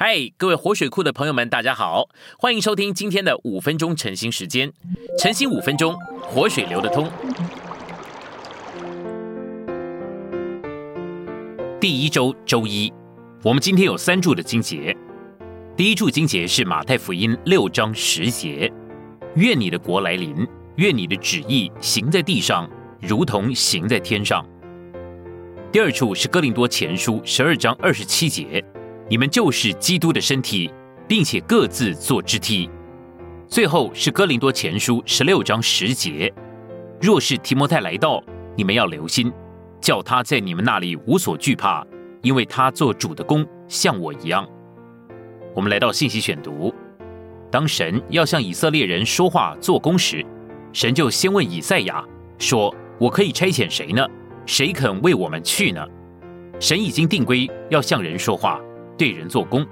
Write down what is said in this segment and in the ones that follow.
嗨，各位活水库的朋友们，大家好，欢迎收听今天的五分钟晨兴时间。晨兴五分钟，活水流得通。第一周周一，我们今天有三柱的经节。第一柱经节是马太福音六章十节：愿你的国来临，愿你的旨意行在地上，如同行在天上。第二处是哥林多前书十二章二十七节。你们就是基督的身体，并且各自做肢体。最后是哥林多前书十六章十节：若是提摩太来到，你们要留心，叫他在你们那里无所惧怕，因为他做主的工像我一样。我们来到信息选读，当神要向以色列人说话做工时，神就先问以赛亚说：“我可以差遣谁呢？谁肯为我们去呢？”神已经定规要向人说话。对人做工，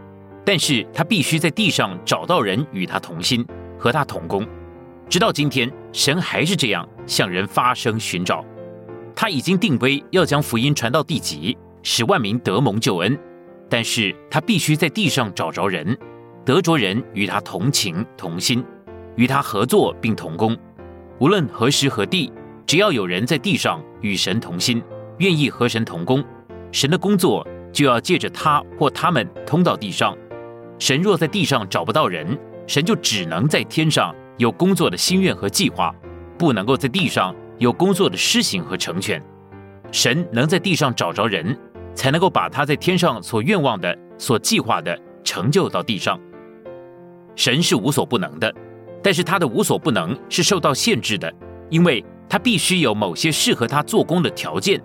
但是他必须在地上找到人与他同心，和他同工。直到今天，神还是这样向人发声寻找。他已经定规要将福音传到地极，使万民得蒙救恩。但是他必须在地上找着人，得着人与他同情同心，与他合作并同工。无论何时何地，只要有人在地上与神同心，愿意和神同工，神的工作。就要借着他或他们通到地上。神若在地上找不到人，神就只能在天上有工作的心愿和计划，不能够在地上有工作的施行和成全。神能在地上找着人，才能够把他在天上所愿望的、所计划的成就到地上。神是无所不能的，但是他的无所不能是受到限制的，因为他必须有某些适合他做工的条件。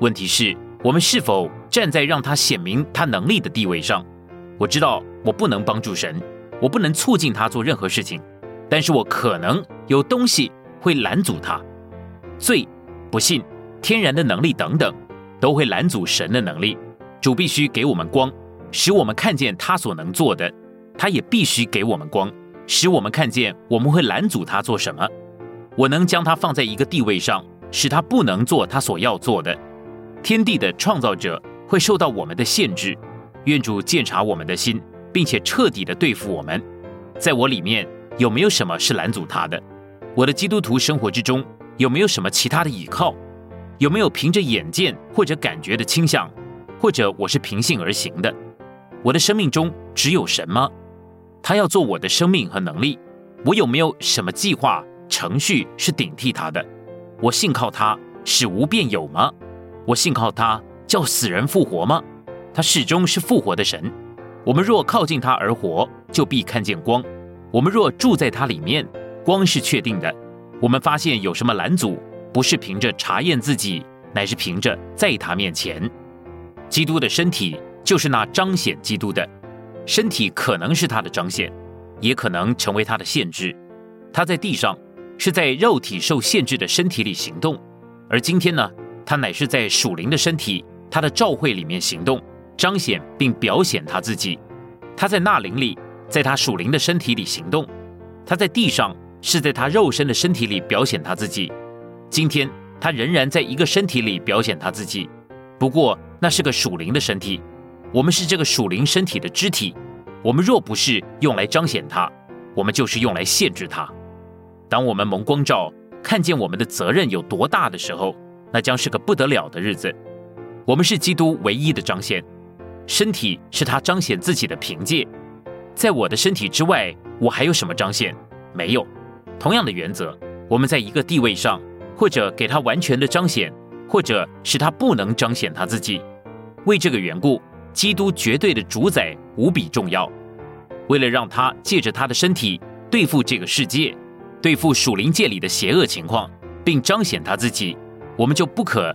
问题是，我们是否？站在让他显明他能力的地位上，我知道我不能帮助神，我不能促进他做任何事情，但是我可能有东西会拦阻他。罪、不信、天然的能力等等，都会拦阻神的能力。主必须给我们光，使我们看见他所能做的；他也必须给我们光，使我们看见我们会拦阻他做什么。我能将他放在一个地位上，使他不能做他所要做的。天地的创造者。会受到我们的限制，愿主鉴察我们的心，并且彻底的对付我们。在我里面有没有什么是拦阻他的？我的基督徒生活之中有没有什么其他的倚靠？有没有凭着眼见或者感觉的倾向？或者我是凭性而行的？我的生命中只有神吗？他要做我的生命和能力，我有没有什么计划程序是顶替他的？我信靠他使无变有吗？我信靠他。叫死人复活吗？他始终是复活的神。我们若靠近他而活，就必看见光。我们若住在他里面，光是确定的。我们发现有什么拦阻，不是凭着查验自己，乃是凭着在他面前。基督的身体就是那彰显基督的身体，可能是他的彰显，也可能成为他的限制。他在地上是在肉体受限制的身体里行动，而今天呢，他乃是在属灵的身体。他的召会里面行动，彰显并表显他自己。他在那灵里，在他属灵的身体里行动；他在地上，是在他肉身的身体里表显他自己。今天他仍然在一个身体里表显他自己，不过那是个属灵的身体。我们是这个属灵身体的肢体。我们若不是用来彰显他，我们就是用来限制他。当我们蒙光照，看见我们的责任有多大的时候，那将是个不得了的日子。我们是基督唯一的彰显，身体是他彰显自己的凭借。在我的身体之外，我还有什么彰显？没有。同样的原则，我们在一个地位上，或者给他完全的彰显，或者使他不能彰显他自己。为这个缘故，基督绝对的主宰无比重要。为了让他借着他的身体对付这个世界，对付属灵界里的邪恶情况，并彰显他自己，我们就不可。